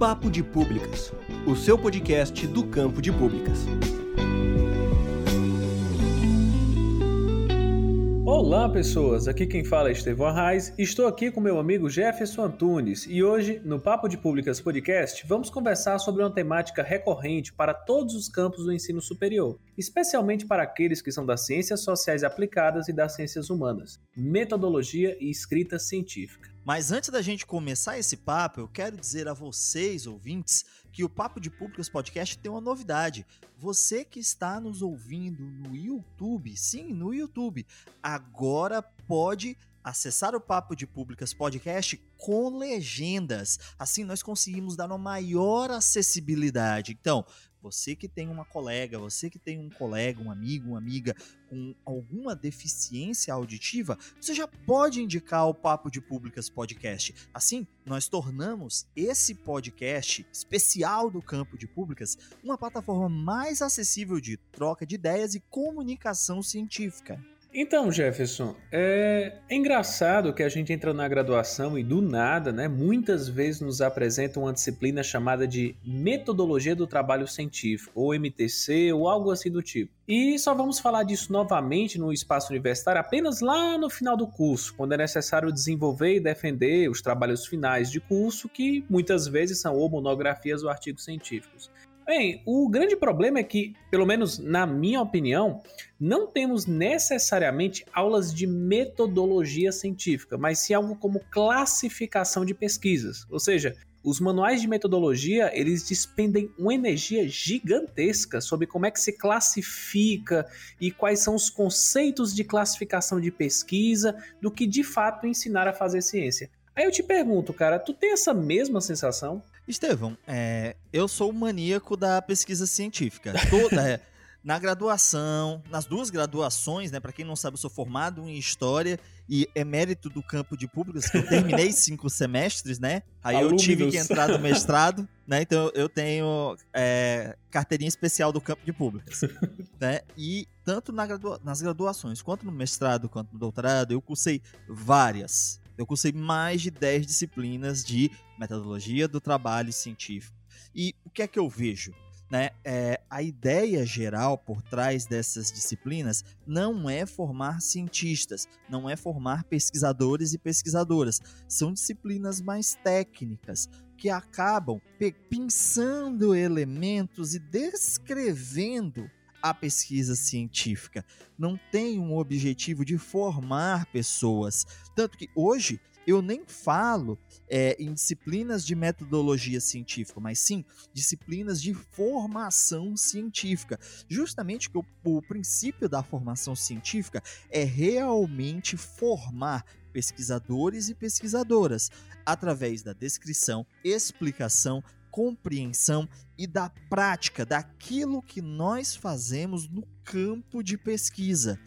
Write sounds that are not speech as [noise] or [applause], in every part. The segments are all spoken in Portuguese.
Papo de Públicas, o seu podcast do campo de públicas. Olá pessoas, aqui quem fala é Estevão Arraes estou aqui com meu amigo Jefferson Antunes e hoje no Papo de Públicas Podcast vamos conversar sobre uma temática recorrente para todos os campos do ensino superior, especialmente para aqueles que são das ciências sociais aplicadas e das ciências humanas, metodologia e escrita científica. Mas antes da gente começar esse papo, eu quero dizer a vocês, ouvintes, que o Papo de Públicas Podcast tem uma novidade. Você que está nos ouvindo no YouTube, sim, no YouTube, agora pode acessar o Papo de Públicas Podcast com legendas. Assim nós conseguimos dar uma maior acessibilidade. Então, você que tem uma colega, você que tem um colega, um amigo, uma amiga com alguma deficiência auditiva, você já pode indicar o Papo de Públicas Podcast. Assim, nós tornamos esse podcast especial do campo de públicas uma plataforma mais acessível de troca de ideias e comunicação científica. Então, Jefferson, é... é, engraçado que a gente entra na graduação e do nada, né, muitas vezes nos apresenta uma disciplina chamada de Metodologia do Trabalho Científico, ou MTC, ou algo assim do tipo. E só vamos falar disso novamente no espaço universitário apenas lá no final do curso, quando é necessário desenvolver e defender os trabalhos finais de curso, que muitas vezes são ou monografias ou artigos científicos. Bem, o grande problema é que, pelo menos na minha opinião, não temos necessariamente aulas de metodologia científica, mas sim algo como classificação de pesquisas. Ou seja, os manuais de metodologia, eles despendem uma energia gigantesca sobre como é que se classifica e quais são os conceitos de classificação de pesquisa do que de fato ensinar a fazer ciência. Aí eu te pergunto, cara, tu tem essa mesma sensação? Estevão, é, eu sou o maníaco da pesquisa científica. Toda, é, [laughs] na graduação, nas duas graduações, né? Para quem não sabe, eu sou formado em História e emérito do campo de públicas, que eu terminei [laughs] cinco semestres, né? Aí Alumnos. eu tive que entrar no mestrado, né? Então eu tenho é, carteirinha especial do campo de públicas, [laughs] né? E tanto na gradua nas graduações, quanto no mestrado, quanto no doutorado, eu cursei várias eu cursei mais de 10 disciplinas de metodologia do trabalho científico. E o que é que eu vejo? Né? É, a ideia geral por trás dessas disciplinas não é formar cientistas, não é formar pesquisadores e pesquisadoras. São disciplinas mais técnicas que acabam pensando elementos e descrevendo a pesquisa científica. Não tem um objetivo de formar pessoas. Tanto que hoje eu nem falo é, em disciplinas de metodologia científica, mas sim disciplinas de formação científica. Justamente que o, o princípio da formação científica é realmente formar pesquisadores e pesquisadoras através da descrição, explicação, compreensão e da prática daquilo que nós fazemos no campo de pesquisa.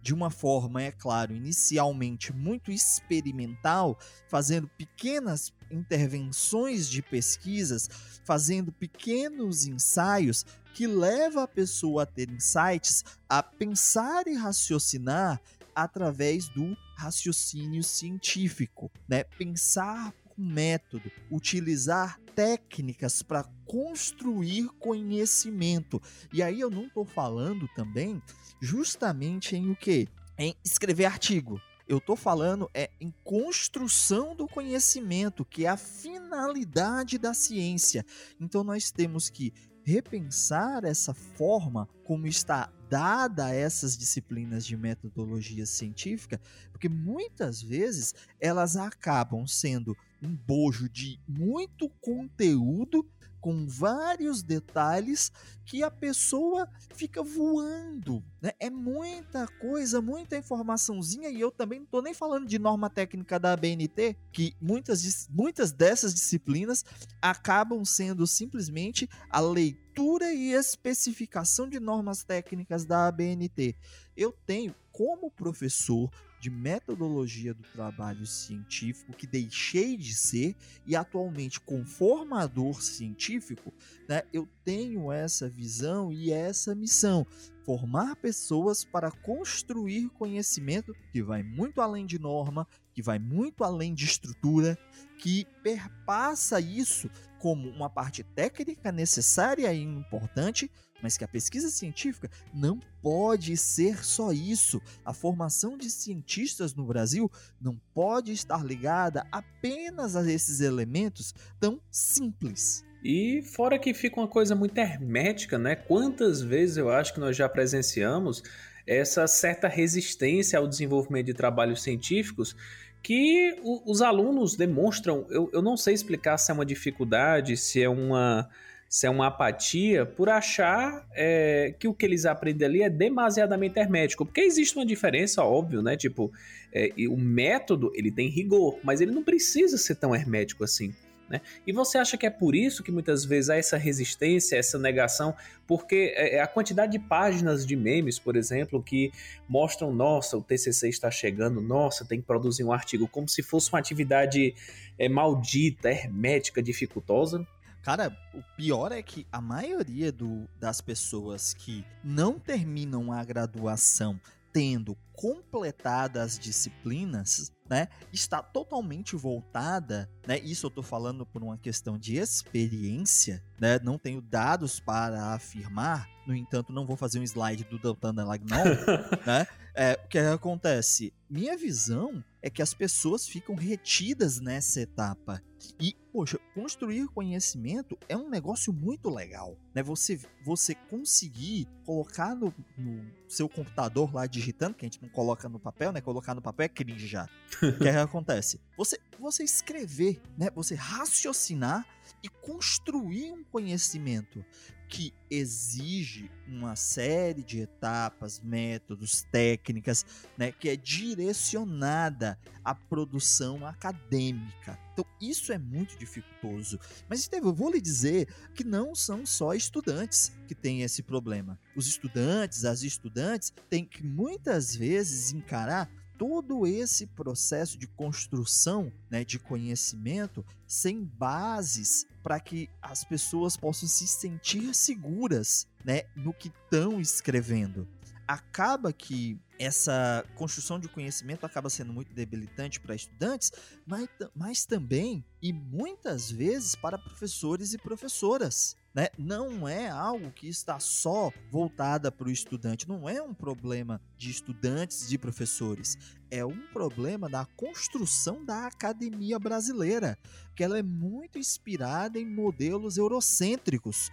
De uma forma, é claro, inicialmente muito experimental, fazendo pequenas intervenções de pesquisas, fazendo pequenos ensaios que leva a pessoa a ter insights, a pensar e raciocinar através do raciocínio científico, né? Pensar método, utilizar técnicas para construir conhecimento. E aí eu não estou falando também justamente em o que? Em escrever artigo. Eu estou falando é em construção do conhecimento, que é a finalidade da ciência. Então nós temos que repensar essa forma como está dada essas disciplinas de metodologia científica, porque muitas vezes elas acabam sendo um bojo de muito conteúdo com vários detalhes que a pessoa fica voando. Né? É muita coisa, muita informaçãozinha, e eu também não estou nem falando de norma técnica da BNT, que muitas, muitas dessas disciplinas acabam sendo simplesmente a leitura e especificação de normas técnicas da ABNT. Eu tenho, como professor, de metodologia do trabalho científico que deixei de ser e atualmente com formador científico, né, eu tenho essa visão e essa missão formar pessoas para construir conhecimento que vai muito além de norma, que vai muito além de estrutura, que perpassa isso como uma parte técnica necessária e importante, mas que a pesquisa científica não pode ser só isso. A formação de cientistas no Brasil não pode estar ligada apenas a esses elementos tão simples. E fora que fica uma coisa muito hermética, né? Quantas vezes eu acho que nós já presenciamos essa certa resistência ao desenvolvimento de trabalhos científicos que os alunos demonstram. Eu, eu não sei explicar se é uma dificuldade, se é uma se é uma apatia por achar é, que o que eles aprendem ali é demasiadamente hermético. Porque existe uma diferença, óbvio, né? Tipo, é, o método, ele tem rigor, mas ele não precisa ser tão hermético assim. Né? E você acha que é por isso que muitas vezes há essa resistência, essa negação? Porque é, é a quantidade de páginas de memes, por exemplo, que mostram, nossa, o TCC está chegando, nossa, tem que produzir um artigo, como se fosse uma atividade é, maldita, hermética, dificultosa. Cara, o pior é que a maioria do, das pessoas que não terminam a graduação tendo completado as disciplinas, né, está totalmente voltada, né, isso eu estou falando por uma questão de experiência, né, não tenho dados para afirmar, no entanto, não vou fazer um slide do Deltana Lagnol, [laughs] né, é, o que acontece? Minha visão é que as pessoas ficam retidas nessa etapa. E, poxa, construir conhecimento é um negócio muito legal, né? Você, você conseguir colocar no, no seu computador lá digitando, que a gente não coloca no papel, né? Colocar no papel é cringe já. o que, é que acontece? Você, você escrever, né? Você raciocinar e construir um conhecimento que exige uma série de etapas, métodos, técnicas, né, que é direcionada à produção acadêmica. Então, isso é muito dificultoso. Mas, Esteve, eu vou lhe dizer que não são só estudantes que têm esse problema. Os estudantes, as estudantes, têm que muitas vezes encarar todo esse processo de construção né, de conhecimento sem bases para que as pessoas possam se sentir seguras né, no que estão escrevendo. Acaba que essa construção de conhecimento acaba sendo muito debilitante para estudantes, mas, mas também e muitas vezes para professores e professoras né? Não é algo que está só voltada para o estudante, não é um problema de estudantes e professores, é um problema da construção da academia brasileira, que ela é muito inspirada em modelos eurocêntricos.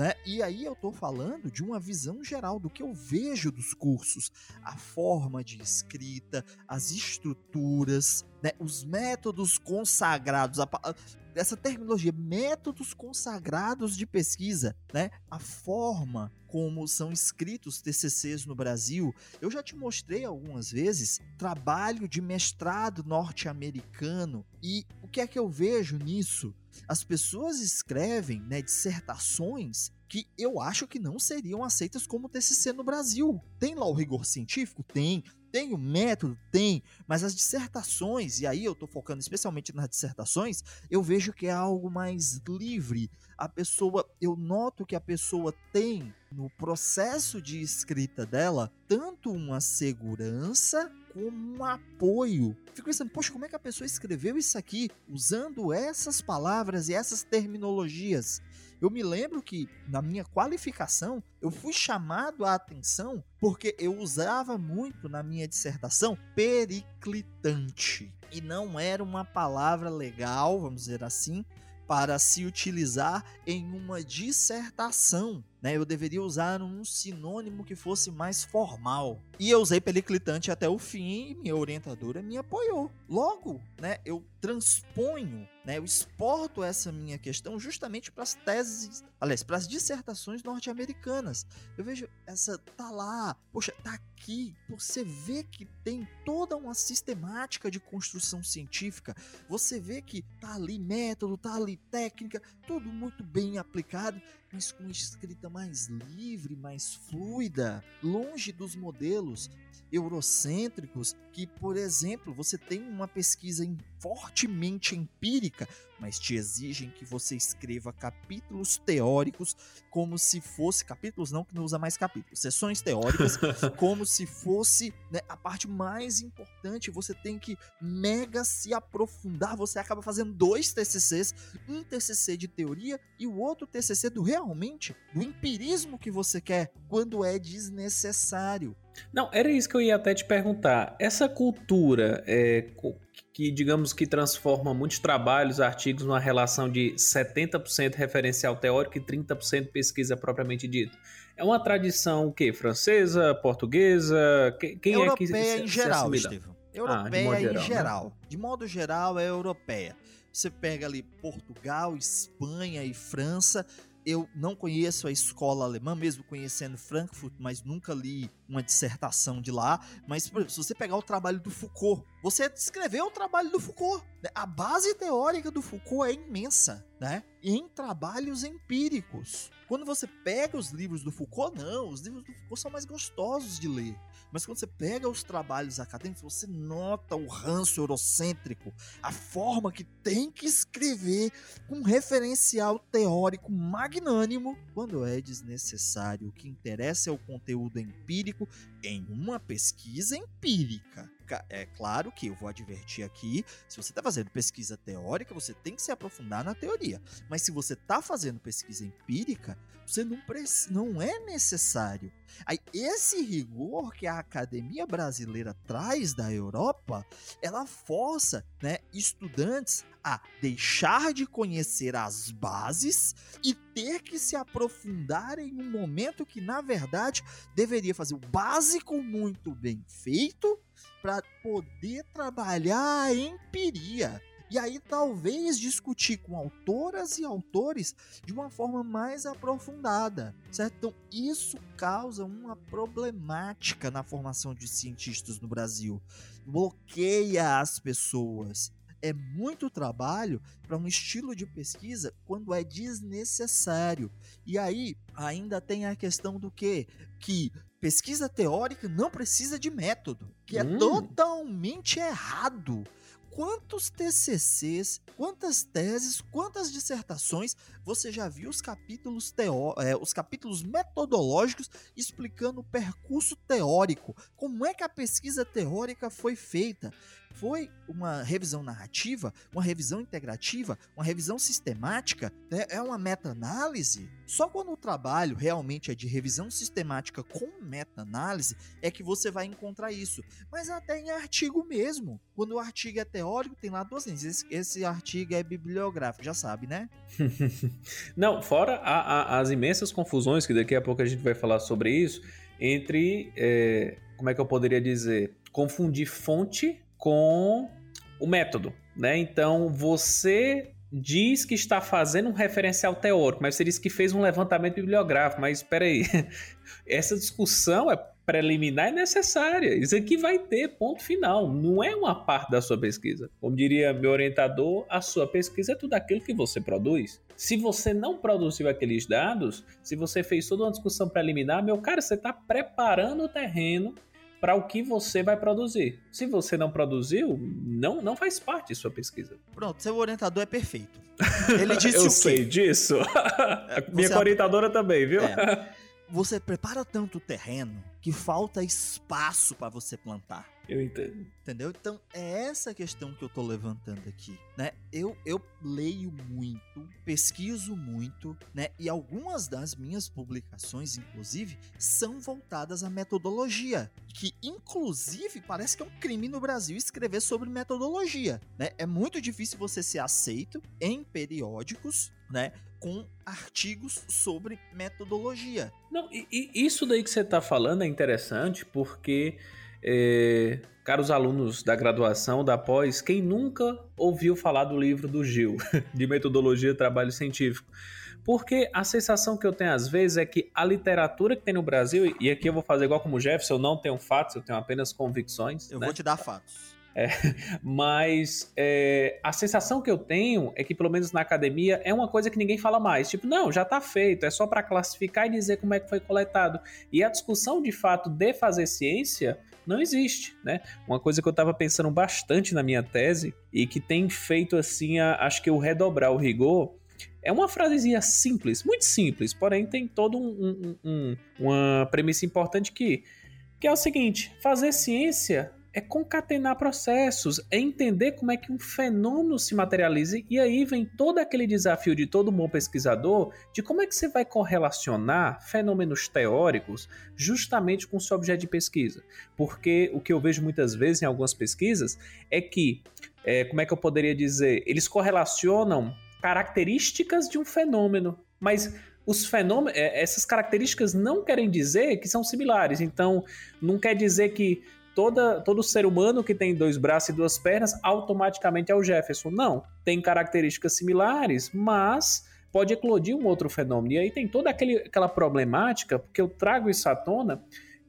Né? E aí eu estou falando de uma visão geral do que eu vejo dos cursos, a forma de escrita, as estruturas, né? os métodos consagrados, a, essa terminologia, métodos consagrados de pesquisa, né? A forma como são escritos TCCs no Brasil. Eu já te mostrei algumas vezes trabalho de mestrado norte-americano e o que é que eu vejo nisso? As pessoas escrevem né, dissertações que eu acho que não seriam aceitas como TCC no Brasil. Tem lá o rigor científico? Tem. Tem o método? Tem, mas as dissertações, e aí eu estou focando especialmente nas dissertações, eu vejo que é algo mais livre. A pessoa, eu noto que a pessoa tem no processo de escrita dela tanto uma segurança como um apoio. Fico pensando, poxa, como é que a pessoa escreveu isso aqui usando essas palavras e essas terminologias? Eu me lembro que na minha qualificação eu fui chamado a atenção porque eu usava muito na minha dissertação periclitante. E não era uma palavra legal, vamos dizer assim, para se utilizar em uma dissertação. Né? Eu deveria usar um sinônimo que fosse mais formal. E eu usei periclitante até o fim e minha orientadora me apoiou. Logo, né, eu transponho, né, eu exporto essa minha questão justamente para as teses, aliás, para as dissertações norte-americanas. Eu vejo essa tá lá, poxa, tá aqui. Você vê que tem toda uma sistemática de construção científica. Você vê que tá ali método, tá ali técnica, tudo muito bem aplicado, mas com escrita mais livre, mais fluida, longe dos modelos eurocêntricos que, por exemplo, você tem uma pesquisa fortemente empírica, mas te exigem que você escreva capítulos teóricos como se fosse capítulos não que não usa mais capítulos, sessões teóricas [laughs] como se fosse né, a parte mais importante. Você tem que mega se aprofundar. Você acaba fazendo dois TCCs, um TCC de teoria e o outro TCC do realmente do empirismo que você quer, quando é desnecessário. Não, era isso que eu ia até te perguntar. Essa cultura é, que, digamos que transforma muitos trabalhos, artigos, numa relação de 70% referencial teórico e 30% pesquisa propriamente dita. É uma tradição o quê? Francesa, portuguesa? Quem europeia é que se, em geral, Estevão. Europeia ah, em geral. geral. Né? De modo geral, é europeia. Você pega ali Portugal, Espanha e França, eu não conheço a escola alemã, mesmo conhecendo Frankfurt, mas nunca li uma dissertação de lá. Mas, por exemplo, se você pegar o trabalho do Foucault, você escreveu o trabalho do Foucault. Né? A base teórica do Foucault é imensa, né? Em trabalhos empíricos. Quando você pega os livros do Foucault, não, os livros do Foucault são mais gostosos de ler. Mas quando você pega os trabalhos acadêmicos, você nota o ranço eurocêntrico, a forma que tem que escrever com um referencial teórico magnânimo quando é desnecessário. O que interessa é o conteúdo empírico em uma pesquisa empírica é claro que eu vou advertir aqui, se você está fazendo pesquisa teórica, você tem que se aprofundar na teoria. Mas se você está fazendo pesquisa empírica, você não, não é necessário. Aí, esse rigor que a academia brasileira traz da Europa, ela força né, estudantes a deixar de conhecer as bases e ter que se aprofundar em um momento que, na verdade, deveria fazer o básico muito bem feito para poder trabalhar a empiria. E aí talvez discutir com autoras e autores de uma forma mais aprofundada, certo? Então isso causa uma problemática na formação de cientistas no Brasil. Bloqueia as pessoas. É muito trabalho para um estilo de pesquisa quando é desnecessário. E aí ainda tem a questão do que que pesquisa teórica não precisa de método, que é hum. totalmente errado quantos TCCs, quantas teses, quantas dissertações você já viu os capítulos teó é, os capítulos metodológicos explicando o percurso teórico, como é que a pesquisa teórica foi feita? Foi uma revisão narrativa, uma revisão integrativa, uma revisão sistemática, né? é uma meta-análise? Só quando o trabalho realmente é de revisão sistemática com meta-análise é que você vai encontrar isso. Mas até em artigo mesmo. Quando o artigo é teórico, tem lá duas linhas. Esse, esse artigo é bibliográfico, já sabe, né? [laughs] Não, fora a, a, as imensas confusões, que daqui a pouco a gente vai falar sobre isso, entre, é, como é que eu poderia dizer, confundir fonte com o método, né? Então, você diz que está fazendo um referencial teórico, mas você disse que fez um levantamento bibliográfico, mas espera aí, [laughs] essa discussão é preliminar é necessária. Isso aqui vai ter ponto final. Não é uma parte da sua pesquisa. Como diria meu orientador, a sua pesquisa é tudo aquilo que você produz. Se você não produziu aqueles dados, se você fez toda uma discussão preliminar, meu cara, você está preparando o terreno para o que você vai produzir. Se você não produziu, não, não faz parte de sua pesquisa. Pronto, seu orientador é perfeito. Ele [laughs] disse Eu o quê? sei disso. É, [laughs] Minha orientadora também, viu? É. [laughs] Você prepara tanto o terreno que falta espaço para você plantar. Eu entendo. Entendeu? Então, é essa questão que eu tô levantando aqui, né? Eu, eu leio muito, pesquiso muito, né? E algumas das minhas publicações, inclusive, são voltadas à metodologia, que inclusive parece que é um crime no Brasil escrever sobre metodologia, né? É muito difícil você ser aceito em periódicos, né? Com artigos sobre metodologia. Não, e, e isso daí que você está falando é interessante porque é, caros alunos da graduação, da pós, quem nunca ouviu falar do livro do Gil, [laughs] de Metodologia e Trabalho Científico? Porque a sensação que eu tenho às vezes é que a literatura que tem no Brasil, e aqui eu vou fazer igual como o Jefferson, eu não tenho fatos, eu tenho apenas convicções. Eu né? vou te dar fatos. É, [laughs] mas é, a sensação que eu tenho é que, pelo menos na academia, é uma coisa que ninguém fala mais. Tipo, não, já está feito, é só para classificar e dizer como é que foi coletado. E a discussão de fato de fazer ciência Não existe, né? Uma coisa que eu estava pensando bastante na minha tese e que tem feito assim, a, acho que eu redobrar o rigor, é uma frasezinha simples, muito simples, porém tem todo um, um, um, uma premissa importante que, que é o seguinte: fazer ciência é concatenar processos, é entender como é que um fenômeno se materializa, e aí vem todo aquele desafio de todo bom pesquisador de como é que você vai correlacionar fenômenos teóricos justamente com o seu objeto de pesquisa. Porque o que eu vejo muitas vezes em algumas pesquisas é que, é, como é que eu poderia dizer, eles correlacionam características de um fenômeno, mas os fenômenos, é, essas características não querem dizer que são similares. Então, não quer dizer que toda, todo ser humano que tem dois braços e duas pernas automaticamente é o Jefferson. Não, tem características similares, mas pode eclodir um outro fenômeno. E aí tem toda aquele, aquela problemática, porque eu trago isso à tona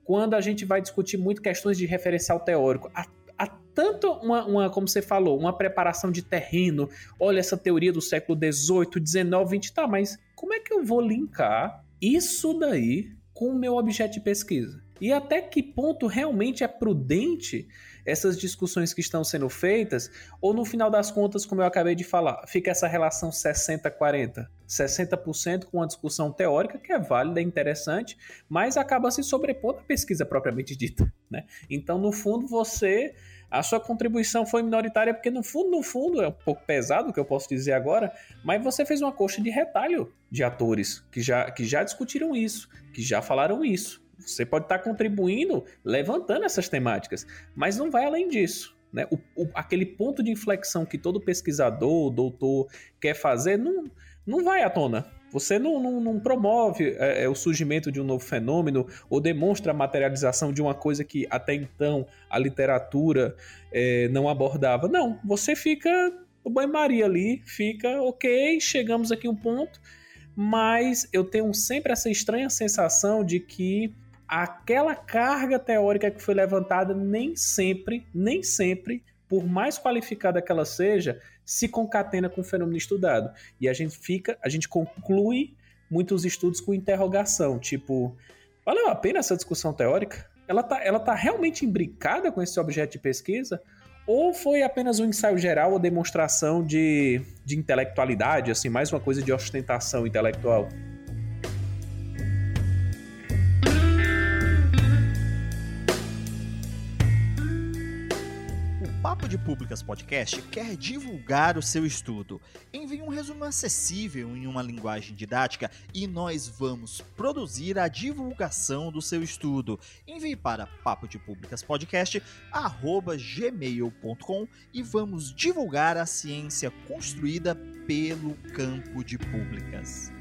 quando a gente vai discutir muito questões de referencial teórico. Há, há tanto uma, uma, como você falou, uma preparação de terreno, olha essa teoria do século XVIII, XIX, XX, tá, mas como é que eu vou linkar isso daí com o meu objeto de pesquisa? E até que ponto realmente é prudente essas discussões que estão sendo feitas, ou no final das contas, como eu acabei de falar, fica essa relação 60-40. 60% com uma discussão teórica que é válida, é interessante, mas acaba se sobrepondo à pesquisa propriamente dita. Né? Então, no fundo, você. A sua contribuição foi minoritária, porque no fundo, no fundo, é um pouco pesado o que eu posso dizer agora, mas você fez uma coxa de retalho de atores que já, que já discutiram isso, que já falaram isso. Você pode estar contribuindo, levantando essas temáticas, mas não vai além disso. Né? O, o, aquele ponto de inflexão que todo pesquisador, doutor quer fazer, não, não vai à tona. Você não, não, não promove é, é, o surgimento de um novo fenômeno ou demonstra a materialização de uma coisa que até então a literatura é, não abordava. Não, você fica o banho-maria ali, fica ok, chegamos aqui a um ponto, mas eu tenho sempre essa estranha sensação de que aquela carga teórica que foi levantada nem sempre, nem sempre, por mais qualificada que ela seja, se concatena com o fenômeno estudado. E a gente fica, a gente conclui muitos estudos com interrogação, tipo, valeu a pena essa discussão teórica? Ela tá, ela tá realmente imbricada com esse objeto de pesquisa? Ou foi apenas um ensaio geral ou demonstração de, de intelectualidade, assim, mais uma coisa de ostentação intelectual? Papo de Públicas Podcast quer divulgar o seu estudo. Envie um resumo acessível em uma linguagem didática e nós vamos produzir a divulgação do seu estudo. Envie para papo de públicas podcast gmail.com e vamos divulgar a ciência construída pelo campo de públicas.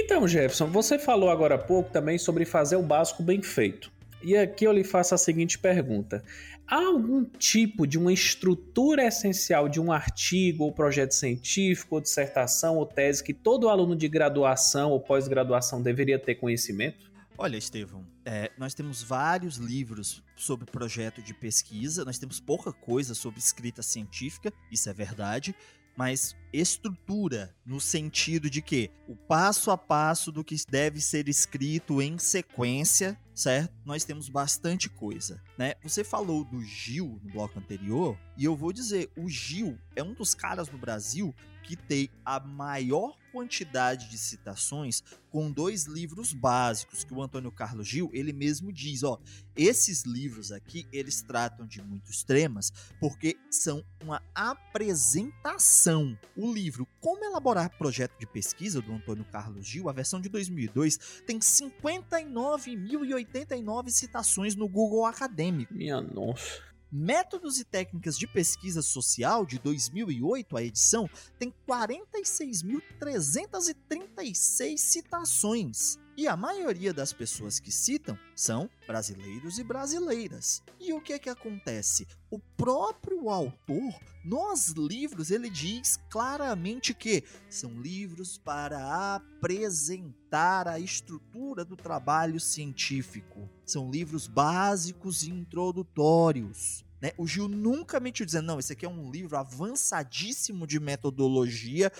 Então, Jefferson, você falou agora há pouco também sobre fazer o básico bem feito. E aqui eu lhe faço a seguinte pergunta: há algum tipo de uma estrutura essencial de um artigo ou projeto científico, ou dissertação ou tese que todo aluno de graduação ou pós-graduação deveria ter conhecimento? Olha, Estevão, é, nós temos vários livros sobre projeto de pesquisa, nós temos pouca coisa sobre escrita científica, isso é verdade, mas estrutura no sentido de que o passo a passo do que deve ser escrito em sequência, certo? Nós temos bastante coisa, né? Você falou do Gil no bloco anterior, e eu vou dizer, o Gil é um dos caras no Brasil que tem a maior quantidade de citações com dois livros básicos que o Antônio Carlos Gil, ele mesmo diz, ó, esses livros aqui, eles tratam de muitos temas porque são uma apresentação. O livro Como elaborar projeto de pesquisa do Antônio Carlos Gil, a versão de 2002, tem 59.089 citações no Google Acadêmico. Minha nossa. Métodos e Técnicas de Pesquisa Social de 2008, a edição, tem 46.336 citações. E a maioria das pessoas que citam são brasileiros e brasileiras. E o que é que acontece? O próprio autor, nos livros, ele diz claramente que são livros para apresentar a estrutura do trabalho científico. São livros básicos e introdutórios. Né? O Gil nunca mentiu dizendo, não, esse aqui é um livro avançadíssimo de metodologia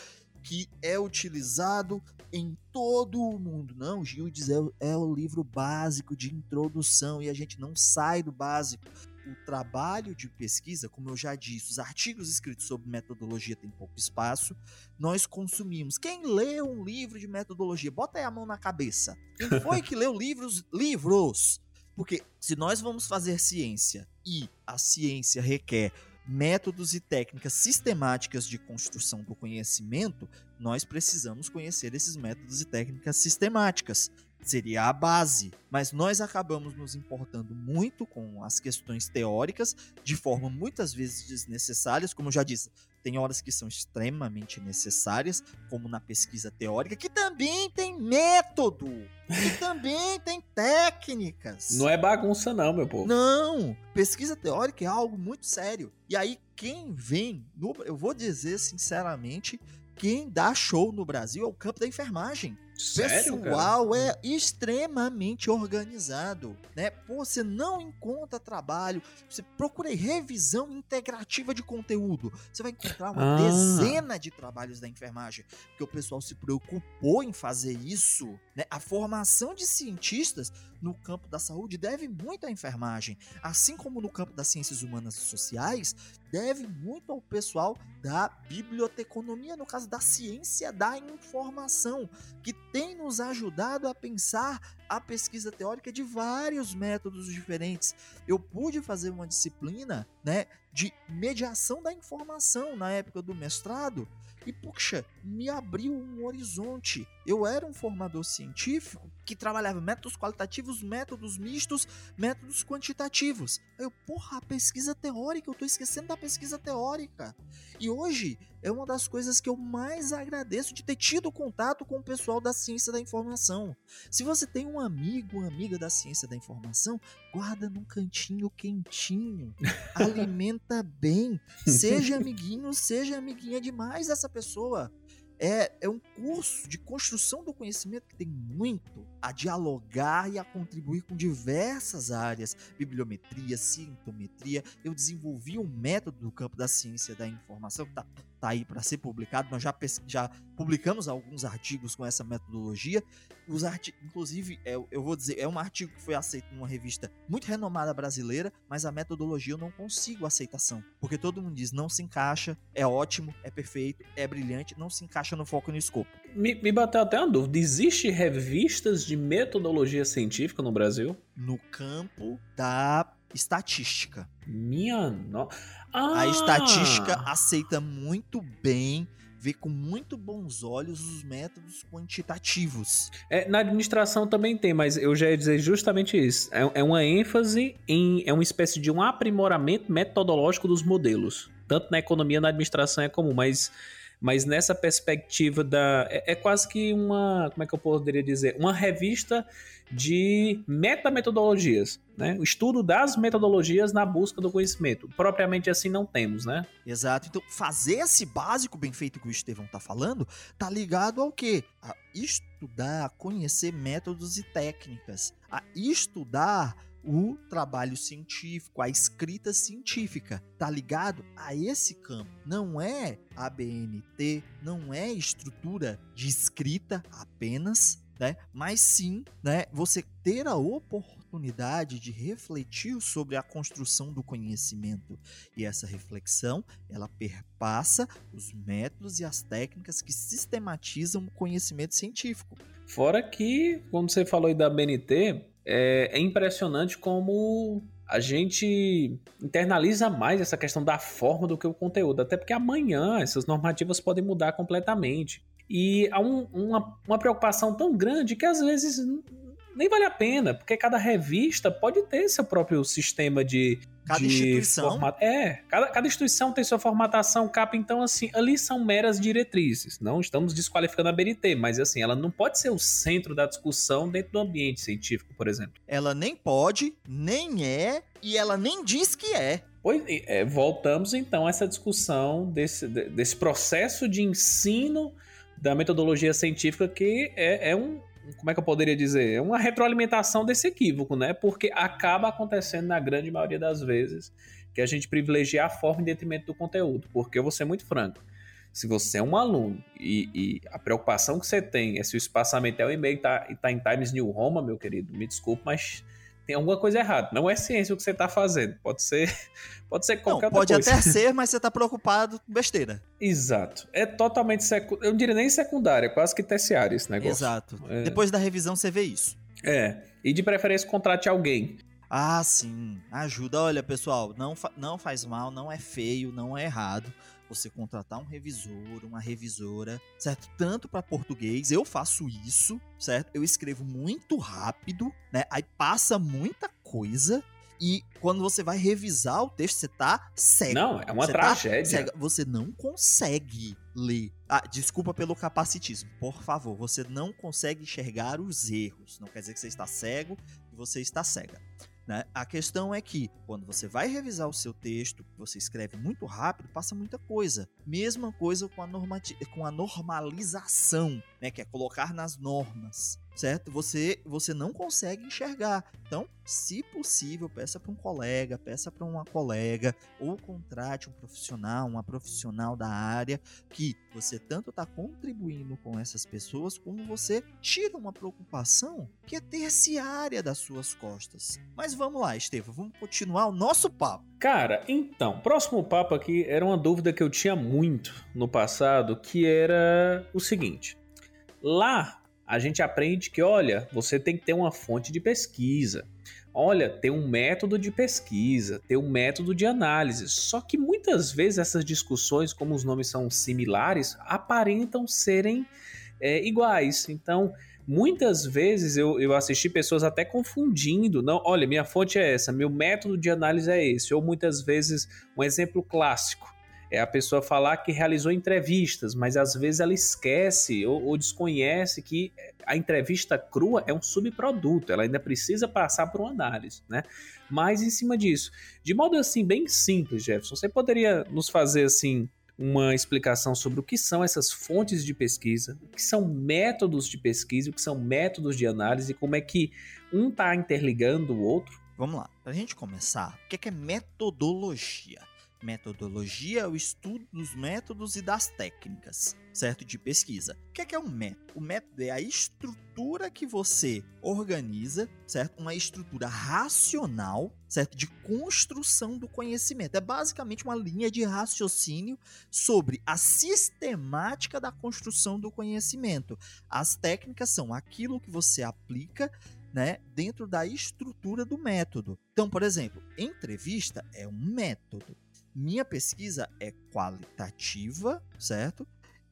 que é utilizado em todo o mundo. Não, Gildes é, é o livro básico de introdução e a gente não sai do básico o trabalho de pesquisa, como eu já disse, os artigos escritos sobre metodologia têm pouco espaço, nós consumimos. Quem lê um livro de metodologia? Bota aí a mão na cabeça. Quem foi que leu livros? Livros! Porque se nós vamos fazer ciência e a ciência requer métodos e técnicas sistemáticas de construção do conhecimento, nós precisamos conhecer esses métodos e técnicas sistemáticas seria a base. Mas nós acabamos nos importando muito com as questões teóricas, de forma muitas vezes desnecessárias, como eu já disse. Tem horas que são extremamente necessárias, como na pesquisa teórica, que também tem método, que [laughs] também tem técnicas. Não é bagunça, não, meu povo. Não! Pesquisa teórica é algo muito sério. E aí, quem vem, no, eu vou dizer sinceramente, quem dá show no Brasil é o campo da enfermagem. Sério, pessoal cara? é extremamente organizado, né? Pô, você não encontra trabalho, você procura revisão integrativa de conteúdo, você vai encontrar uma Ah. dezena de trabalhos da enfermagem, porque o pessoal se preocupou em fazer isso, né? A formação de cientistas no campo da saúde deve muito à enfermagem, assim como no campo das ciências humanas e sociais, deve muito ao pessoal da biblioteconomia, no caso da ciência da informação, que tem nos ajudado a pensar a pesquisa teórica de vários métodos diferentes. Eu pude fazer uma disciplina, né, de mediação da informação na época do mestrado e puxa, me abriu um horizonte. Eu era um formador científico que trabalhava métodos qualitativos, métodos mistos, métodos quantitativos. Aí eu, porra, a pesquisa teórica, eu tô esquecendo da pesquisa teórica. E hoje é uma das coisas que eu mais agradeço de ter tido contato com o pessoal da ciência da informação. Se você tem um amigo, uma amiga da ciência da informação, guarda num cantinho quentinho, [laughs] alimenta bem, seja [laughs] amiguinho, seja amiguinha demais dessa pessoa. É, é um curso de construção do conhecimento que tem muito a dialogar e a contribuir com diversas áreas, bibliometria, sintometria. Eu desenvolvi um método do campo da ciência da informação que está tá aí para ser publicado. Nós já, já publicamos alguns artigos com essa metodologia. Os inclusive, é, eu vou dizer, é um artigo que foi aceito numa revista muito renomada brasileira, mas a metodologia eu não consigo aceitação, porque todo mundo diz não se encaixa, é ótimo, é perfeito, é brilhante, não se encaixa no foco e no escopo. Me, me bateu até uma dúvida. Existe revistas de metodologia científica no Brasil? No campo da estatística. Minha no... ah! A estatística aceita muito bem, vê com muito bons olhos os métodos quantitativos. É, na administração também tem, mas eu já ia dizer justamente isso. É, é uma ênfase em. É uma espécie de um aprimoramento metodológico dos modelos. Tanto na economia, na administração é comum, mas mas nessa perspectiva da. É, é, quase que uma. Como é que eu poderia dizer? Uma revista de metametodologias, né? O estudo das metodologias na busca do conhecimento. Propriamente assim não temos, né? Exato. Então, fazer esse básico bem feito que o Estevão tá falando, tá ligado ao quê? A estudar, a conhecer métodos e técnicas, a estudar o trabalho científico, a escrita científica. Tá ligado a esse campo? Não é ABNT, não é estrutura de escrita apenas, né? Mas sim, né, você ter a oportunidade de refletir sobre a construção do conhecimento. E essa reflexão, ela perpassa os métodos e as técnicas que sistematizam o conhecimento científico. Fora que, como você falou aí da BNT, é, é impressionante como a gente internaliza mais essa questão da forma do que o conteúdo, até porque amanhã essas normativas podem mudar completamente. E há um, uma, uma preocupação tão grande que às vezes nem vale a pena, porque cada revista pode ter seu próprio sistema de. Cada instituição. É, cada, cada instituição tem sua formatação, capa, então, assim, ali são meras diretrizes. Não estamos desqualificando a BNT, mas, assim, ela não pode ser o centro da discussão dentro do ambiente científico, por exemplo. Ela nem pode, nem é, e ela nem diz que é. Pois, é, voltamos, então, a essa discussão desse, desse processo de ensino da metodologia científica que é, é um, como é que eu poderia dizer? É uma retroalimentação desse equívoco, né? Porque acaba acontecendo na grande maioria das vezes que a gente privilegia a forma em detrimento do conteúdo. Porque eu vou ser muito franco. Se você é um aluno e, e, a preocupação que você tem é se o espaçamento é o e-mail tá, e tá em Times New Roman, meu querido, me desculpe, mas tem alguma coisa errada. Não é ciência o que você está fazendo. Pode ser, [laughs] pode ser qualquer não, pode coisa. até [laughs] ser, mas você está preocupado com besteira. Exato. É totalmente secundário. Eu não diria nem secundário, é quase que terciário esse negócio. Exato. É... Depois da revisão você vê isso. É. E de preferência contrate alguém. Ah, sim. Ajuda. Olha, pessoal, não, fa não faz mal, não é feio, não é errado você contratar um revisor, uma revisora, certo? Tanto para português, eu faço isso, certo? Eu escrevo muito rápido, né? Aí passa muita coisa e quando você vai revisar o texto, você tá cego. Não, é uma você tá tragédia. Tá você não consegue ler. Ah, desculpa pelo capacitismo. Por favor, você não consegue enxergar os erros. Não quer dizer que você está cego e você está cega. Né? A questão é que, quando você vai revisar o seu texto, você escreve muito rápido, passa muita coisa. Mesma coisa com a, com a normalização, né? que é colocar nas normas certo? Você você não consegue enxergar. Então, se possível, peça para um colega, peça para uma colega ou contrate um profissional, uma profissional da área que você tanto está contribuindo com essas pessoas como você tira uma preocupação que é terciária das suas costas. Mas vamos lá, Estevam, vamos continuar o nosso papo. Cara, então, próximo papo aqui era uma dúvida que eu tinha muito no passado, que era o seguinte: lá a gente aprende que, olha, você tem que ter uma fonte de pesquisa. Olha, tem um método de pesquisa, tem um método de análise. Só que muitas vezes essas discussões, como os nomes são similares, aparentam serem é, iguais. Então, muitas vezes eu, eu assisti pessoas até confundindo. Não, olha, minha fonte é essa, meu método de análise é esse. Ou muitas vezes, um exemplo clássico é a pessoa falar que realizou entrevistas, mas às vezes ela esquece ou, ou, desconhece que a entrevista crua é um subproduto, ela ainda precisa passar por uma análise, né? Mas em cima disso, de modo assim bem simples, Jefferson, você poderia nos fazer assim uma explicação sobre o que são essas fontes de pesquisa, o que são métodos de pesquisa, o que são métodos de análise, como é que um está interligando o outro? Vamos lá, para a gente começar, o que é metodologia? Metodologia é o estudo dos métodos e das técnicas, certo? De pesquisa. O que é, que é um método? O método é a estrutura que você organiza, certo? Uma estrutura racional, certo? De construção do conhecimento. É basicamente uma linha de raciocínio sobre a sistemática da construção do conhecimento. As técnicas são aquilo que você aplica né, dentro da estrutura do método. Então, por exemplo, entrevista é um método. Minha pesquisa é qualitativa, certo?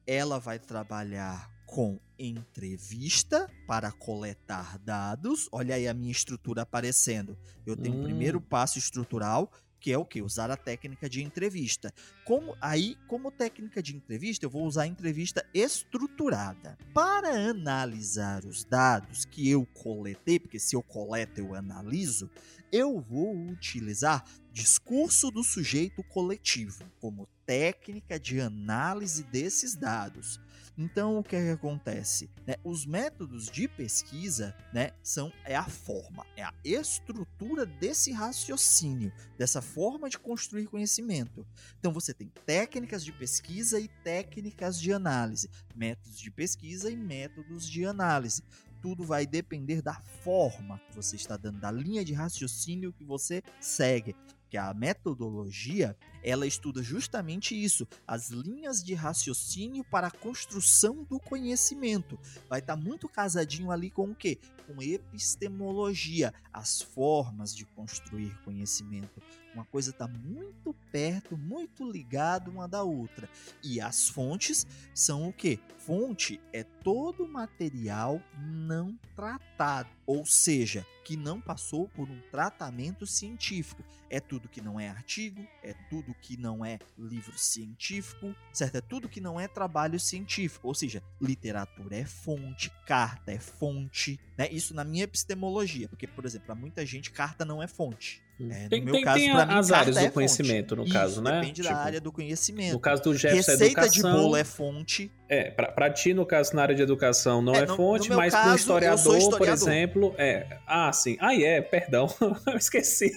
Ela vai trabalhar com entrevista para coletar dados. Olha aí a minha estrutura aparecendo. Eu tenho hum. o primeiro passo estrutural, que é o que? Usar a técnica de entrevista. Como aí, como técnica de entrevista, eu vou usar a entrevista estruturada. Para analisar os dados que eu coletei, porque se eu coleto eu analiso, eu vou utilizar discurso do sujeito coletivo como técnica de análise desses dados. Então, o que, é que acontece? Né? Os métodos de pesquisa né, são é a forma, é a estrutura desse raciocínio, dessa forma de construir conhecimento. Então, você tem técnicas de pesquisa e técnicas de análise, métodos de pesquisa e métodos de análise tudo vai depender da forma que você está dando, da linha de raciocínio que você segue que a metodologia ela estuda justamente isso, as linhas de raciocínio para a construção do conhecimento. Vai estar tá muito casadinho ali com o quê? Com epistemologia, as formas de construir conhecimento. Uma coisa está muito perto, muito ligada uma da outra. E as fontes são o quê? Fonte é todo material não tratado, ou seja, que não passou por um tratamento científico. É tudo que não é artigo, é tudo que não é livro científico, certo? É tudo que não é trabalho científico. Ou seja, literatura é fonte, carta é fonte, né? Isso na minha epistemologia, porque, por exemplo, para muita gente, carta não é fonte. Hum. É, no tem, meu tem, caso, tem mim, as áreas do é conhecimento, no Isso, caso, né? Depende tipo, da área do conhecimento. No caso do Jefferson, Receita educação, de bolo é fonte. É, pra, pra ti, no caso, na área de educação, não é, é fonte, mas para um historiador, historiador, por exemplo, é. Ah, sim. Ah, é, perdão. [laughs] Eu esqueci.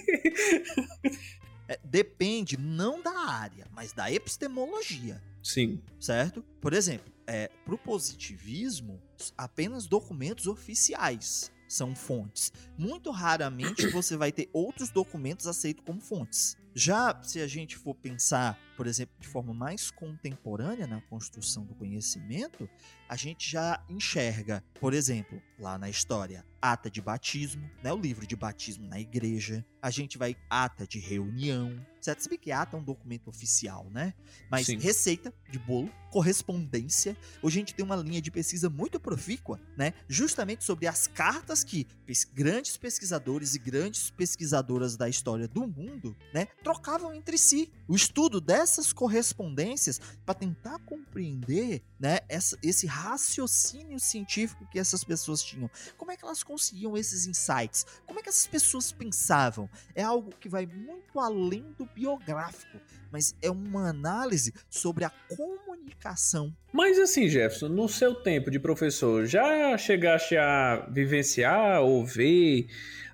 É, depende não da área, mas da epistemologia. Sim. Certo? Por exemplo, é, para o positivismo, apenas documentos oficiais são fontes. Muito raramente você vai ter outros documentos aceitos como fontes. Já se a gente for pensar, por exemplo, de forma mais contemporânea na construção do conhecimento, a gente já enxerga, por exemplo, lá na história, ata de batismo, né, o livro de batismo na igreja, a gente vai ata de reunião, certo? Se que ata é um documento oficial, né? Mas Sim. receita de bolo, correspondência. Hoje a gente tem uma linha de pesquisa muito profícua, né? Justamente sobre as cartas que grandes pesquisadores e grandes pesquisadoras da história do mundo, né, trocavam entre si. O estudo dessas correspondências para tentar compreender, né, essa, esse raciocínio científico que essas pessoas tinham. Como é que elas conseguiam esses insights? Como é que essas pessoas pensavam? É algo que vai muito além do biográfico, mas é uma análise sobre a comunicação. Mas assim, Jefferson, no seu tempo de professor, já chegaste a vivenciar ou ver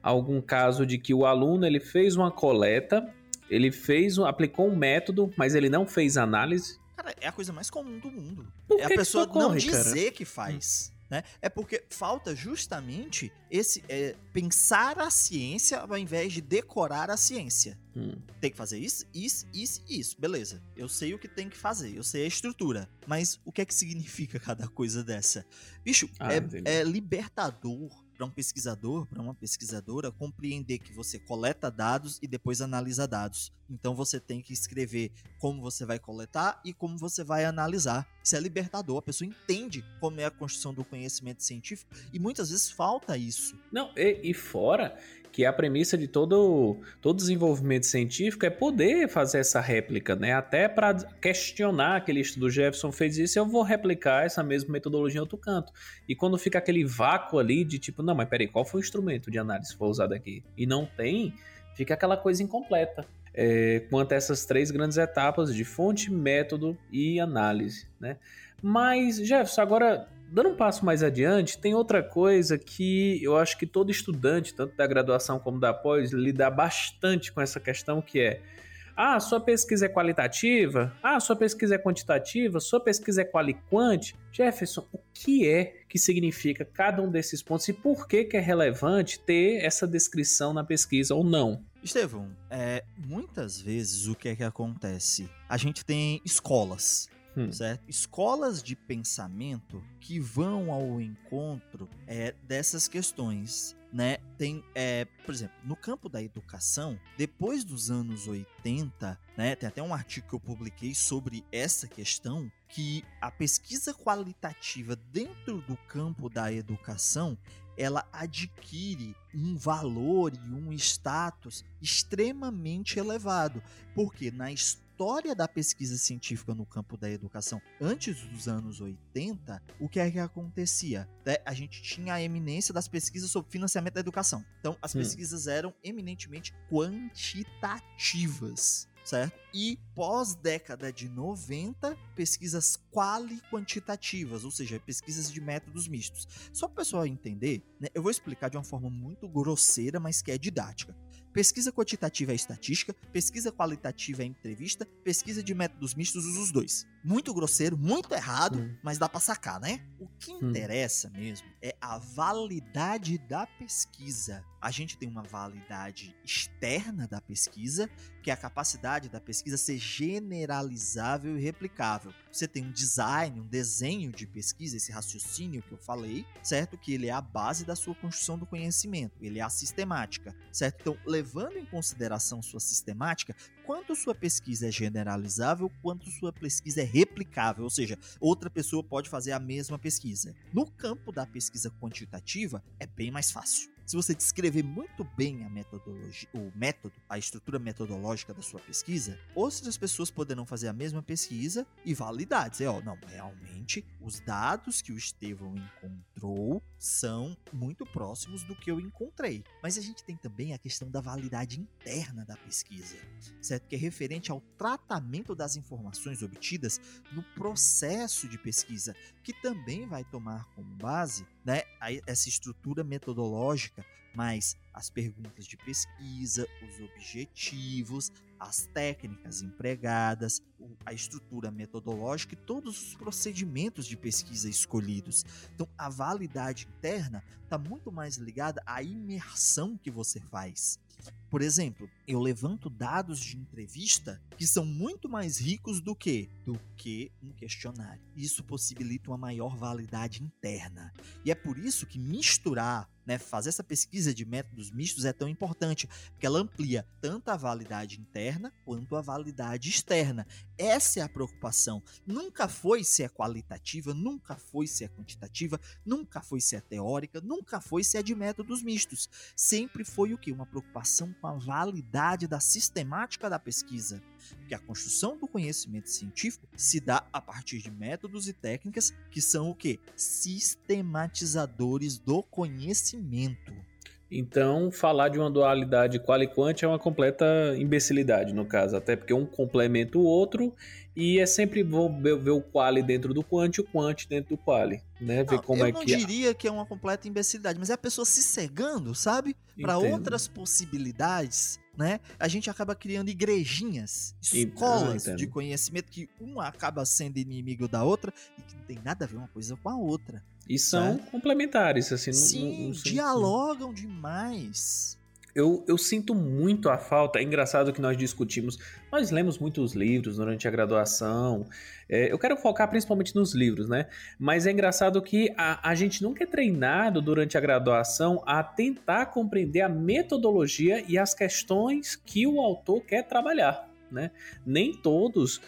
algum caso de que o aluno ele fez uma coleta, ele fez, aplicou um método, mas ele não fez análise? Cara, é a coisa mais comum do mundo. Por é a pessoa ocorre, não dizer cara? que faz. Hum. Né? É porque falta justamente esse é, pensar a ciência ao invés de decorar a ciência. Hum. Tem que fazer isso, isso, isso, isso. Beleza. Eu sei o que tem que fazer, eu sei a estrutura. Mas o que é que significa cada coisa dessa? Bicho, ah, é, é libertador para um pesquisador, para uma pesquisadora, compreender que você coleta dados e depois analisa dados. Então você tem que escrever como você vai coletar e como você vai analisar. Isso é libertador, a pessoa entende como é a construção do conhecimento científico e muitas vezes falta isso. Não, e, e fora que a premissa de todo, todo desenvolvimento científico é poder fazer essa réplica, né? Até para questionar aquele estudo Jefferson fez isso, eu vou replicar essa mesma metodologia em outro canto. E quando fica aquele vácuo ali de tipo, não, mas peraí, qual foi o instrumento de análise que foi usado aqui? E não tem, fica aquela coisa incompleta. É, quanto a essas três grandes etapas de fonte, método e análise, né? Mas, Jefferson, agora Dando um passo mais adiante, tem outra coisa que eu acho que todo estudante, tanto da graduação como da pós, lida bastante com essa questão que é ah, sua pesquisa é qualitativa? Ah, sua pesquisa é quantitativa? Sua pesquisa é qualiquant? Jefferson, o que é que significa cada um desses pontos e por que, que é relevante ter essa descrição na pesquisa ou não? Estevão, é, muitas vezes o que é que acontece? A gente tem escolas hum. certo? Escolas de pensamento que vão ao encontro é, dessas questões. Né? Tem, é, por exemplo, no campo da educação, depois dos anos 80, né, tem até um artigo que eu publiquei sobre essa questão, que a pesquisa qualitativa dentro do campo da educação ela adquire um valor e um status extremamente elevado, porque na história história da pesquisa científica no campo da educação antes dos anos 80, o que é que acontecia? Né, a gente tinha a eminência das pesquisas sobre financiamento da educação. Então, as hum. pesquisas eram eminentemente quantitativas certo? E pós década de 90, pesquisas quali-quantitativas, ou seja, pesquisas de métodos mistos. Só para o pessoal entender, né, eu vou explicar de uma forma muito grosseira, mas que é didática. Pesquisa quantitativa é estatística, pesquisa qualitativa é entrevista, pesquisa de métodos mistos usa os dois. Muito grosseiro, muito errado, hum. mas dá para sacar, né? O que hum. interessa mesmo é a validade da pesquisa. A gente tem uma validade externa da pesquisa, que é a capacidade da pesquisa ser generalizável e replicável. Você tem um design, um desenho de pesquisa, esse raciocínio que eu falei, certo? Que ele é a base da sua construção do conhecimento, ele é a sistemática, certo? Então, levando em consideração sua sistemática, quanto sua pesquisa é generalizável, quanto sua pesquisa é replicável, ou seja, outra pessoa pode fazer a mesma pesquisa. No campo da pesquisa quantitativa, é bem mais fácil. Se você descrever muito bem a metodologia, o método, a estrutura metodológica da sua pesquisa, outras pessoas poderão fazer a mesma pesquisa e validar, dizer, ó, oh, não, realmente os dados que o Estevão encontrou são muito próximos do que eu encontrei. Mas a gente tem também a questão da validade interna da pesquisa, certo? Que é referente ao tratamento das informações obtidas no processo de pesquisa, que também vai tomar como base né, essa estrutura metodológica, mas as perguntas de pesquisa, os objetivos, as técnicas empregadas, a estrutura metodológica e todos os procedimentos de pesquisa escolhidos. Então, a validade interna está muito mais ligada à imersão que você faz. Por exemplo, eu levanto dados de entrevista que são muito mais ricos do que do que um questionário. Isso possibilita uma maior validade interna. E é por isso que misturar né, fazer essa pesquisa de métodos mistos é tão importante, porque ela amplia tanto a validade interna quanto a validade externa. Essa é a preocupação. Nunca foi se é qualitativa, nunca foi se é quantitativa, nunca foi se é teórica, nunca foi se é de métodos mistos. Sempre foi o que? Uma preocupação com a validade da sistemática da pesquisa. Porque a construção do conhecimento científico se dá a partir de métodos e técnicas que são o que? Sistematizadores do conhecimento. Então, falar de uma dualidade qual e quant é uma completa imbecilidade, no caso, até porque um complementa o outro e é sempre vou ver, o quali dentro do quant e o quant dentro do quali, né? Ver não, como é que Eu não diria que é uma completa imbecilidade, mas é a pessoa se cegando, sabe? Para outras possibilidades, né? A gente acaba criando igrejinhas, escolas de conhecimento que uma acaba sendo inimigo da outra e que não tem nada a ver uma coisa com a outra. E são complementares, assim. Sim, não, não, dialogam demais. Eu, eu sinto muito a falta. É engraçado que nós discutimos. Nós lemos muitos livros durante a graduação. É, eu quero focar principalmente nos livros, né? Mas é engraçado que a, a gente nunca é treinado durante a graduação a tentar compreender a metodologia e as questões que o autor quer trabalhar, né? Nem todos.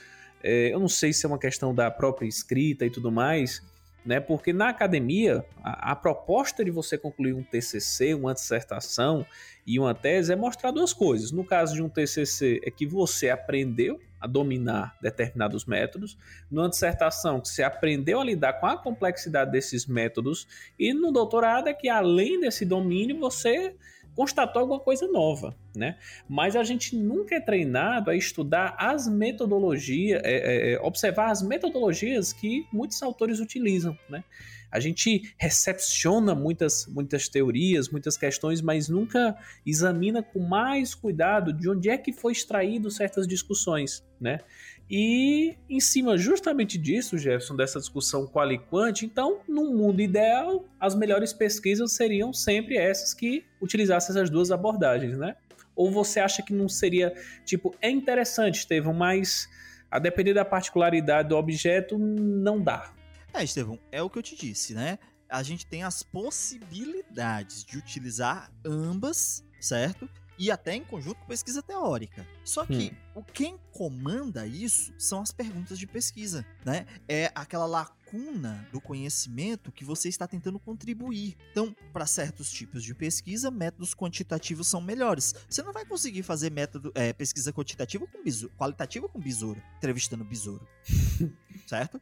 É, eu não sei se é uma questão da própria escrita e tudo mais, né? Porque na academia, a, a, proposta de você concluir um TCC, uma dissertação e uma tese é mostrar duas coisas. No caso de um TCC, é que você aprendeu a dominar determinados métodos, numa dissertação que você aprendeu a lidar com a complexidade desses métodos e no doutorado é que além desse domínio você constatou alguma coisa nova, né? Mas a gente nunca é treinado a estudar as metodologias, é, é, é, observar as metodologias que muitos autores utilizam, né? A gente recepciona muitas, muitas teorias, muitas questões, mas nunca examina com mais cuidado de onde é que foi extraído certas discussões, né? E em cima justamente disso, Jefferson, dessa discussão qual e quant, então, num mundo ideal, as melhores pesquisas seriam sempre essas que utilizassem essas duas abordagens, né? Ou você acha que não seria, tipo, é interessante, Estevão, mas a depender da particularidade do objeto, não dá. É, Estevão, é o que eu te disse, né? A gente tem as possibilidades de utilizar ambas, certo? E até em conjunto com pesquisa teórica. Só que hum. o quem comanda isso são as perguntas de pesquisa, né? É aquela lacuna do conhecimento que você está tentando contribuir. Então, para certos tipos de pesquisa, métodos quantitativos são melhores. Você não vai conseguir fazer método é, pesquisa quantitativa com besouro, qualitativa com besouro, entrevistando besouro. [laughs] certo?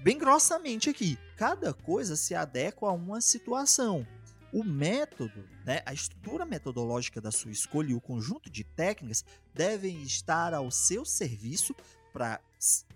Bem grossamente aqui. Cada coisa se adequa a uma situação o método, né, a estrutura metodológica da sua escolha e o conjunto de técnicas devem estar ao seu serviço para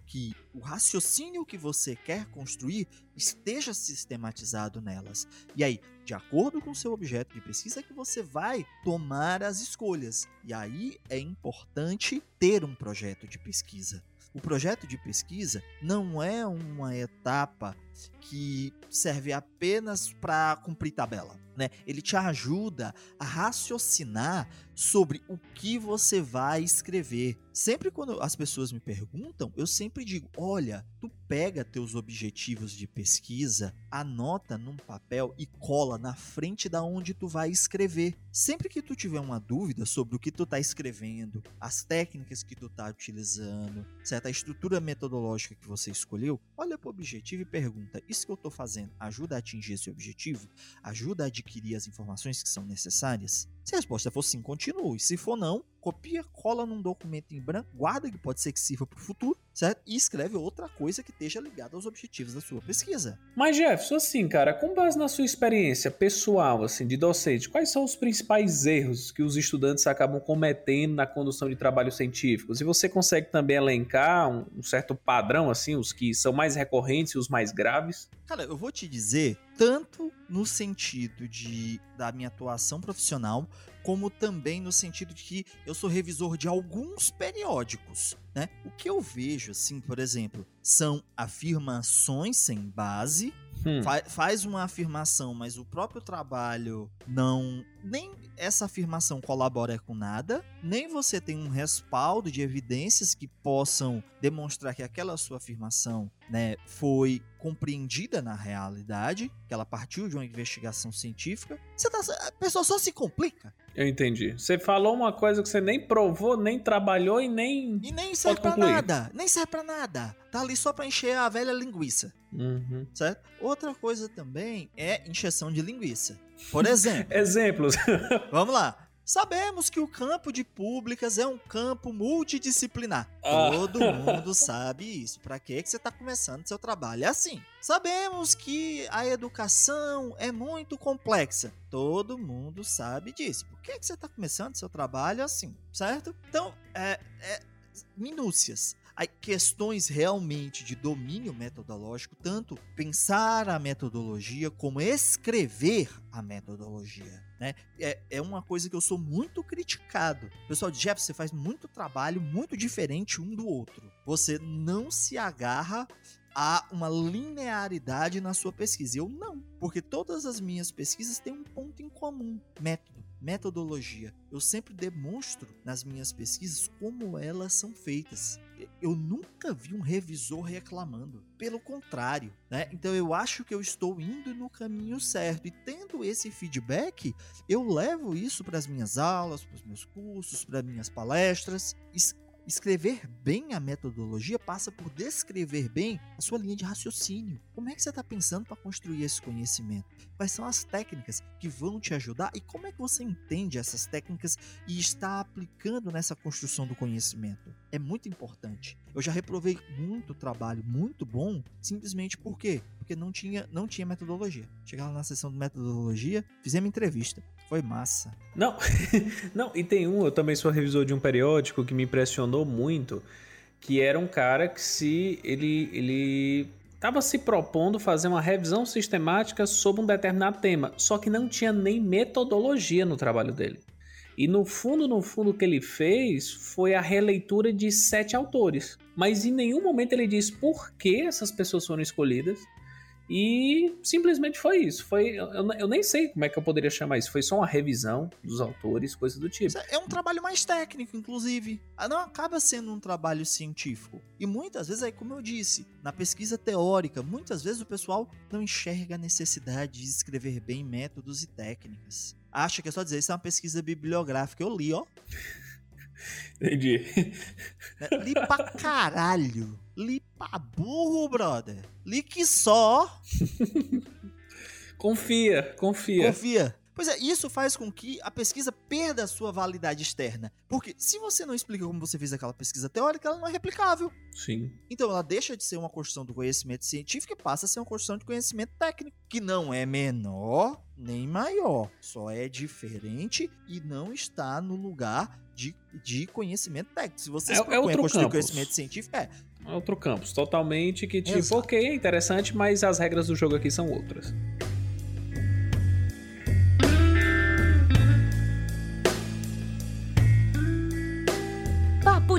que o raciocínio que você quer construir esteja sistematizado nelas. E aí, de acordo com o seu objeto de pesquisa, é que você vai tomar as escolhas. E aí é importante ter um projeto de pesquisa. O projeto de pesquisa não é uma etapa que serve apenas para cumprir tabela, né? Ele te ajuda a raciocinar sobre o que você vai escrever. Sempre quando as pessoas me perguntam, eu sempre digo: "Olha, tu pega teus objetivos de pesquisa, anota num papel e cola na frente da onde tu vai escrever. Sempre que tu tiver uma dúvida sobre o que tu tá escrevendo, as técnicas que tu tá utilizando, certa estrutura metodológica que você escolheu, olha para o objetivo e pergunta: isso que eu estou fazendo ajuda a atingir esse objetivo? Ajuda a adquirir as informações que são necessárias? Se a resposta for sim, continue. Se for não, copia, cola num documento em branco, guarda que pode ser que sirva para o futuro, certo? E escreve outra coisa que esteja ligada aos objetivos da sua pesquisa. Mas Jefferson, assim, cara, com base na sua experiência pessoal, assim, de docente, quais são os principais erros que os estudantes acabam cometendo na condução de trabalhos científicos? E você consegue também elencar um, um certo padrão, assim, os que são mais recorrentes e os mais graves? Cara, eu vou te dizer tanto no sentido de da minha atuação profissional, como também no sentido de que eu sou revisor de alguns periódicos, né? O que eu vejo, assim, por exemplo, são afirmações sem base, hum. fa faz uma afirmação, mas o próprio trabalho não nem essa afirmação colabora com nada, nem você tem um respaldo de evidências que possam demonstrar que aquela sua afirmação né, foi compreendida na realidade, que ela partiu de uma investigação científica. Você tá, a pessoa só se complica. Eu entendi. Você falou uma coisa que você nem provou, nem trabalhou e nem. E nem serve pra nada. Nem serve pra nada. Tá ali só pra encher a velha linguiça. Uhum. Certo? Outra coisa também é encheção de linguiça. Por exemplo. [laughs] Exemplos. [laughs] vamos lá. Sabemos que o campo de públicas é um campo multidisciplinar. Ah. Todo [laughs] mundo sabe isso. Para que você está começando seu trabalho? É assim. Sabemos que a educação é muito complexa. Todo mundo sabe disso. Por que você está começando seu trabalho assim? Certo? Então, é, é minúcias questões realmente de domínio metodológico, tanto pensar a metodologia como escrever a metodologia. Né? É, é uma coisa que eu sou muito criticado. Pessoal Jeff, você faz muito trabalho muito diferente um do outro. Você não se agarra a uma linearidade na sua pesquisa. Eu não, porque todas as minhas pesquisas têm um ponto em comum: método metodologia. Eu sempre demonstro nas minhas pesquisas como elas são feitas. Eu nunca vi um revisor reclamando. Pelo contrário, né? Então eu acho que eu estou indo no caminho certo e tendo esse feedback, eu levo isso para as minhas aulas, para os meus cursos, para minhas palestras. Escrever bem a metodologia passa por descrever bem a sua linha de raciocínio. Como é que você está pensando para construir esse conhecimento? Quais são as técnicas que vão te ajudar e como é que você entende essas técnicas e está aplicando nessa construção do conhecimento? É muito importante. Eu já reprovei muito trabalho muito bom simplesmente por quê? Porque não tinha, não tinha metodologia. Chegava na sessão de metodologia, fizemos entrevista. Foi massa. Não, [laughs] não, e tem um, eu também sou revisor de um periódico que me impressionou muito, que era um cara que se ele ele estava se propondo fazer uma revisão sistemática sobre um determinado tema, só que não tinha nem metodologia no trabalho dele. E no fundo, no fundo, o que ele fez foi a releitura de sete autores. Mas em nenhum momento ele diz por que essas pessoas foram escolhidas, e simplesmente foi isso. Foi, eu, eu, nem sei como é que eu poderia chamar isso. Foi só uma revisão dos autores, coisa do tipo. É um trabalho mais técnico, inclusive. Ah, não acaba sendo um trabalho científico. E muitas vezes, aí, como eu disse, na pesquisa teórica, muitas vezes o pessoal não enxerga a necessidade de escrever bem métodos e técnicas. Acha que é só dizer, isso é uma pesquisa bibliográfica. Eu li, ó. Entendi. É, li pra caralho. Li pra burro, brother. Li que só. [laughs] confia, confia. Confia. Pois é, isso faz com que a pesquisa perda a sua validade externa. Porque se você não explica como você fez aquela pesquisa teórica, ela não é replicável. Sim. Então ela deixa de ser uma construção do conhecimento científico e passa a ser uma construção de conhecimento técnico, que não é menor nem maior, só é diferente e não está no lugar de, de conhecimento técnico. Se você é, é outro construir conhecimento científico, é. É outro campus, totalmente que tipo, Exato. ok, é interessante, mas as regras do jogo aqui são outras.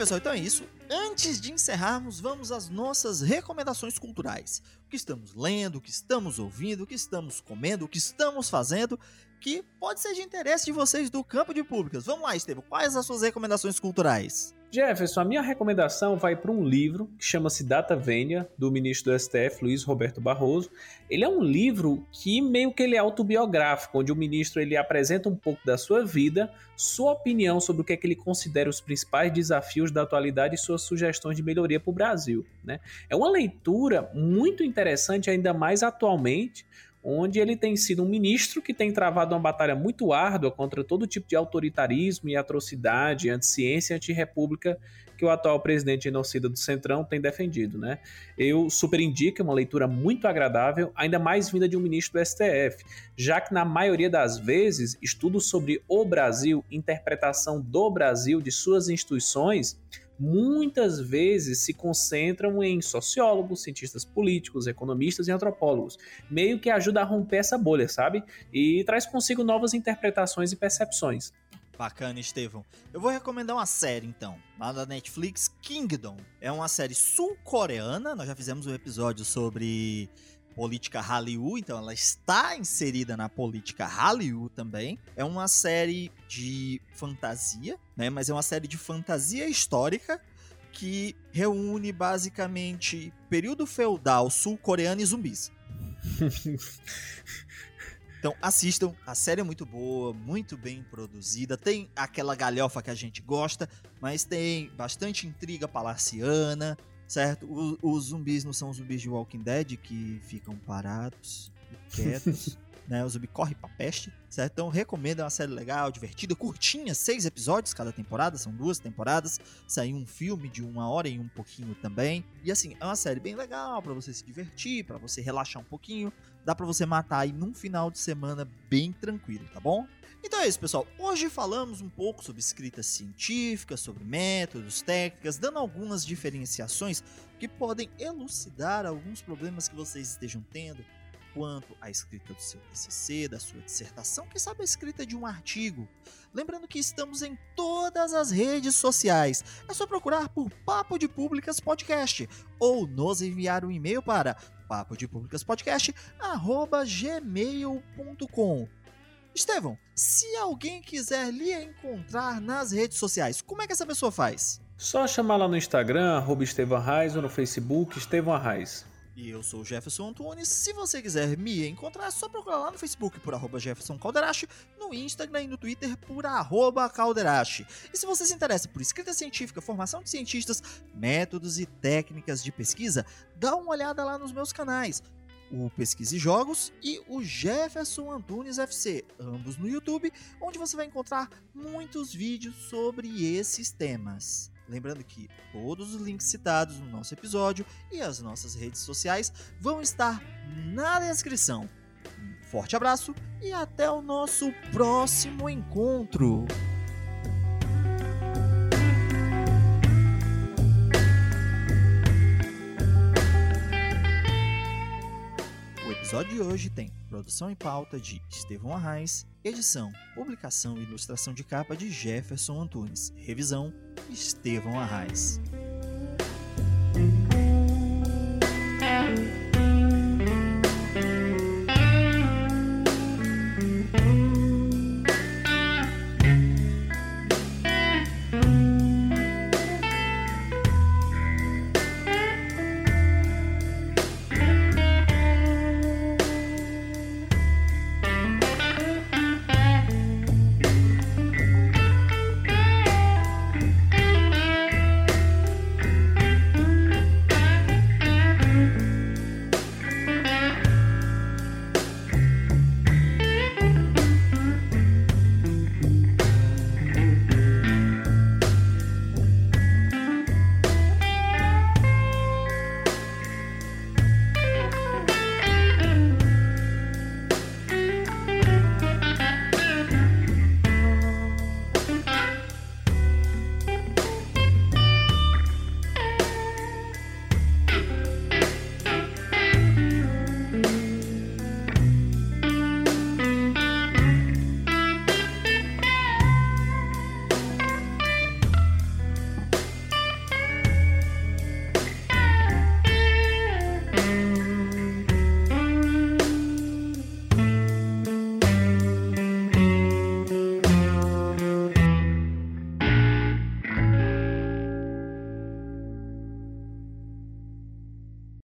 pessoal, então é isso. Antes de encerrarmos, vamos às nossas recomendações culturais. O que estamos lendo, o que estamos ouvindo, o que estamos comendo, o que estamos fazendo, que pode ser de interesse de vocês do campo de públicas. Vamos lá, Estevam, quais as suas recomendações culturais? Jefferson, a minha recomendação vai para um livro que chama-se Data Vênia, do ministro do STF, Luiz Roberto Barroso. Ele é um livro que meio que ele é autobiográfico, onde o ministro ele apresenta um pouco da sua vida, sua opinião sobre o que é que ele considera os principais desafios da atualidade e suas sugestões de melhoria para o Brasil. Né? É uma leitura muito interessante, ainda mais atualmente, onde ele tem sido um ministro que tem travado uma batalha muito árdua contra todo tipo de autoritarismo e atrocidade, anti-ciência e anti-república que o atual presidente genocida do Centrão tem defendido, né? Eu super indico, é uma leitura muito agradável, ainda mais vinda de um ministro do STF, já que na maioria das vezes estudos sobre o Brasil, interpretação do Brasil, de suas instituições, muitas vezes se concentram em sociólogos, cientistas políticos, economistas e antropólogos. Meio que ajuda a romper essa bolha, sabe? E traz consigo novas interpretações e percepções. Bacana, Estevão. Eu vou recomendar uma série, então, lá da Netflix, Kingdom. É uma série sul-coreana, nós já fizemos um episódio sobre política Hallyu, então ela está inserida na política Hallyu também. É uma série de fantasia, né? Mas é uma série de fantasia histórica que reúne basicamente período feudal sul-coreano e zumbis. [laughs] Então assistam, a série é muito boa, muito bem produzida, tem aquela galhofa que a gente gosta, mas tem bastante intriga palaciana, certo? O, os zumbis não são zumbis de Walking Dead que ficam parados quietos. [laughs] né? O zumbi corre pra peste, certo? Então recomendo, é uma série legal, divertida, curtinha, seis episódios cada temporada, são duas temporadas. Saiu um filme de uma hora e um pouquinho também. E assim, é uma série bem legal para você se divertir, para você relaxar um pouquinho. Dá para você matar aí num final de semana bem tranquilo, tá bom? Então é isso, pessoal. Hoje falamos um pouco sobre escrita científica, sobre métodos, técnicas, dando algumas diferenciações que podem elucidar alguns problemas que vocês estejam tendo quanto à escrita do seu TCC, da sua dissertação, quem sabe a escrita de um artigo. Lembrando que estamos em todas as redes sociais. É só procurar por Papo de Públicas Podcast ou nos enviar um e-mail para papo Estevão, se alguém quiser lhe encontrar nas redes sociais, como é que essa pessoa faz? Só chamar lá no Instagram, arroba Estevão Arraes, ou no Facebook, Estevão Arraes. E eu sou o Jefferson Antunes. Se você quiser me encontrar, é só procurar lá no Facebook por arroba Jefferson Calderache, no Instagram e no Twitter por arroba Calderache. E se você se interessa por escrita científica, formação de cientistas, métodos e técnicas de pesquisa, dá uma olhada lá nos meus canais o Pesquise Jogos e o Jefferson Antunes FC, ambos no YouTube, onde você vai encontrar muitos vídeos sobre esses temas. Lembrando que todos os links citados no nosso episódio e as nossas redes sociais vão estar na descrição. Um forte abraço e até o nosso próximo encontro! Episódio de hoje tem produção e pauta de Estevão Arraes, edição, publicação e ilustração de capa de Jefferson Antunes, revisão Estevão Arraes.